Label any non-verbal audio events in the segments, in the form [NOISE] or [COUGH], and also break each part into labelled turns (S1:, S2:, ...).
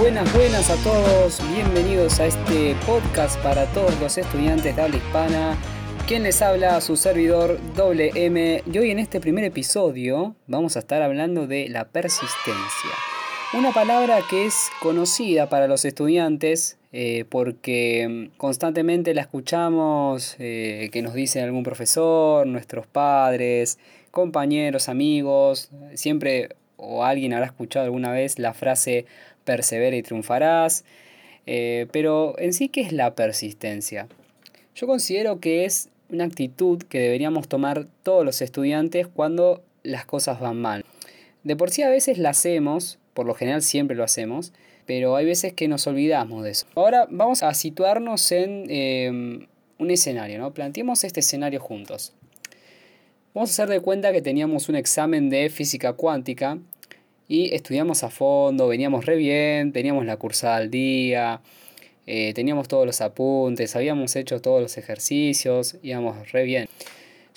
S1: Buenas, buenas a todos, bienvenidos a este podcast para todos los estudiantes de habla hispana. Quien les habla, su servidor WM, y hoy en este primer episodio vamos a estar hablando de la persistencia. Una palabra que es conocida para los estudiantes eh, porque constantemente la escuchamos eh, que nos dice algún profesor, nuestros padres, compañeros, amigos, siempre o alguien habrá escuchado alguna vez la frase persevera y triunfarás. Eh, pero en sí, ¿qué es la persistencia? Yo considero que es una actitud que deberíamos tomar todos los estudiantes cuando las cosas van mal. De por sí a veces la hacemos, por lo general siempre lo hacemos, pero hay veces que nos olvidamos de eso. Ahora vamos a situarnos en em, un escenario, ¿no? Planteemos este escenario juntos. Vamos a hacer de cuenta que teníamos un examen de física cuántica y estudiamos a fondo, veníamos re bien, teníamos la cursada al día, eh, teníamos todos los apuntes, habíamos hecho todos los ejercicios, íbamos re bien.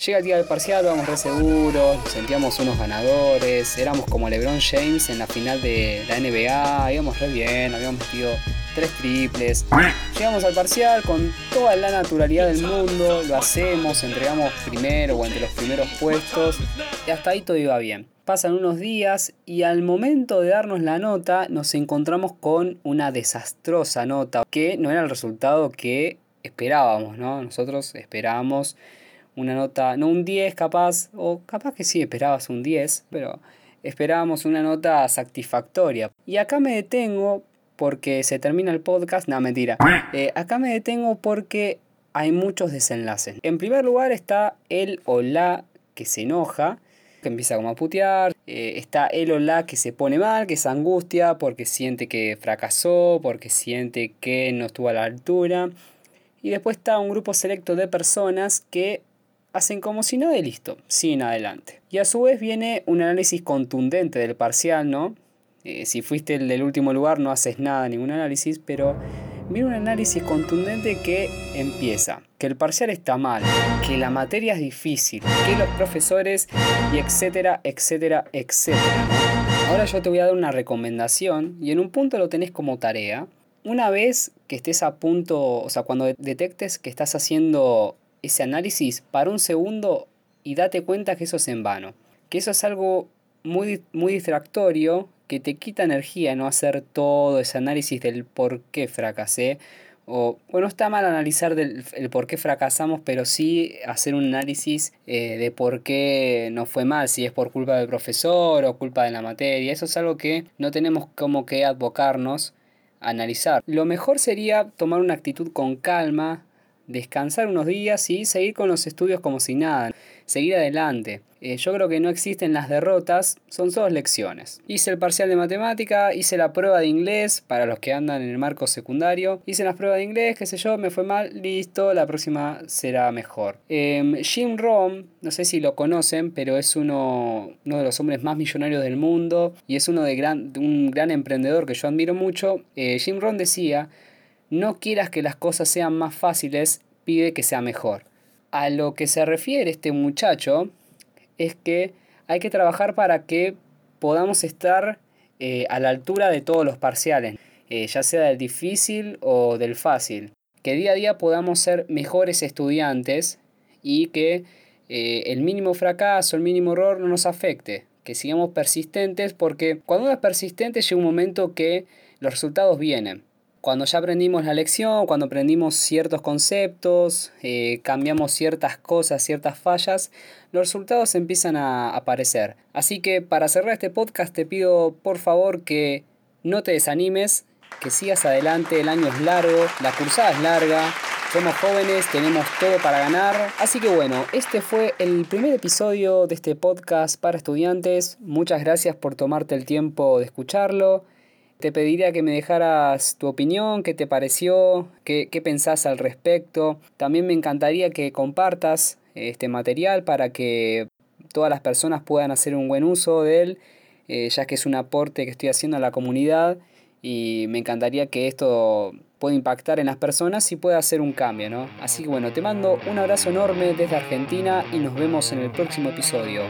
S1: Llega el día del parcial, vamos re seguros, sentíamos unos ganadores, éramos como LeBron James en la final de la NBA, íbamos re bien, habíamos metido tres triples. Llegamos al parcial con toda la naturalidad del mundo, lo hacemos, entregamos primero o entre los primeros puestos y hasta ahí todo iba bien. Pasan unos días y al momento de darnos la nota nos encontramos con una desastrosa nota que no era el resultado que esperábamos, ¿no? Nosotros esperábamos una nota, no un 10 capaz, o capaz que sí esperabas un 10, pero esperábamos una nota satisfactoria. Y acá me detengo porque se termina el podcast, no mentira, [LAUGHS] eh, acá me detengo porque hay muchos desenlaces. En primer lugar está el o la que se enoja, que empieza como a putear. Eh, está el o la que se pone mal, que es angustia porque siente que fracasó, porque siente que no estuvo a la altura. Y después está un grupo selecto de personas que hacen como si no de listo, siguen adelante. Y a su vez viene un análisis contundente del parcial, ¿no? Eh, si fuiste el del último lugar no haces nada, ningún análisis, pero viene un análisis contundente que empieza, que el parcial está mal, que la materia es difícil, que los profesores y etcétera, etcétera, etcétera. Ahora yo te voy a dar una recomendación y en un punto lo tenés como tarea. Una vez que estés a punto, o sea, cuando detectes que estás haciendo ese análisis, para un segundo y date cuenta que eso es en vano. Que eso es algo muy, muy distractorio te quita energía no hacer todo ese análisis del por qué fracasé. O, bueno, está mal analizar del, el por qué fracasamos, pero sí hacer un análisis eh, de por qué nos fue mal, si es por culpa del profesor o culpa de la materia. Eso es algo que no tenemos como que advocarnos, analizar. Lo mejor sería tomar una actitud con calma, descansar unos días y seguir con los estudios como si nada, seguir adelante. Eh, yo creo que no existen las derrotas, son solo lecciones. Hice el parcial de matemática, hice la prueba de inglés para los que andan en el marco secundario, hice las pruebas de inglés, qué sé yo, me fue mal, listo, la próxima será mejor. Em, Jim Rohn, no sé si lo conocen, pero es uno, uno de los hombres más millonarios del mundo y es uno de, gran, un gran emprendedor que yo admiro mucho. Eh, Jim Rohn decía, no quieras que las cosas sean más fáciles, pide que sea mejor. A lo que se refiere este muchacho es que hay que trabajar para que podamos estar eh, a la altura de todos los parciales, eh, ya sea del difícil o del fácil. Que día a día podamos ser mejores estudiantes y que eh, el mínimo fracaso, el mínimo error no nos afecte. Que sigamos persistentes porque cuando uno es persistente llega un momento que los resultados vienen cuando ya aprendimos la lección, cuando aprendimos ciertos conceptos, eh, cambiamos ciertas cosas, ciertas fallas, los resultados empiezan a aparecer. Así que para cerrar este podcast te pido por favor que no te desanimes, que sigas adelante, el año es largo, la cursada es larga, somos jóvenes, tenemos todo para ganar. Así que bueno, este fue el primer episodio de este podcast para estudiantes. Muchas gracias por tomarte el tiempo de escucharlo. Te pediría que me dejaras tu opinión, qué te pareció, qué, qué pensás al respecto. También me encantaría que compartas este material para que todas las personas puedan hacer un buen uso de él, eh, ya que es un aporte que estoy haciendo a la comunidad y me encantaría que esto pueda impactar en las personas y pueda hacer un cambio, ¿no? Así que bueno, te mando un abrazo enorme desde Argentina y nos vemos en el próximo episodio.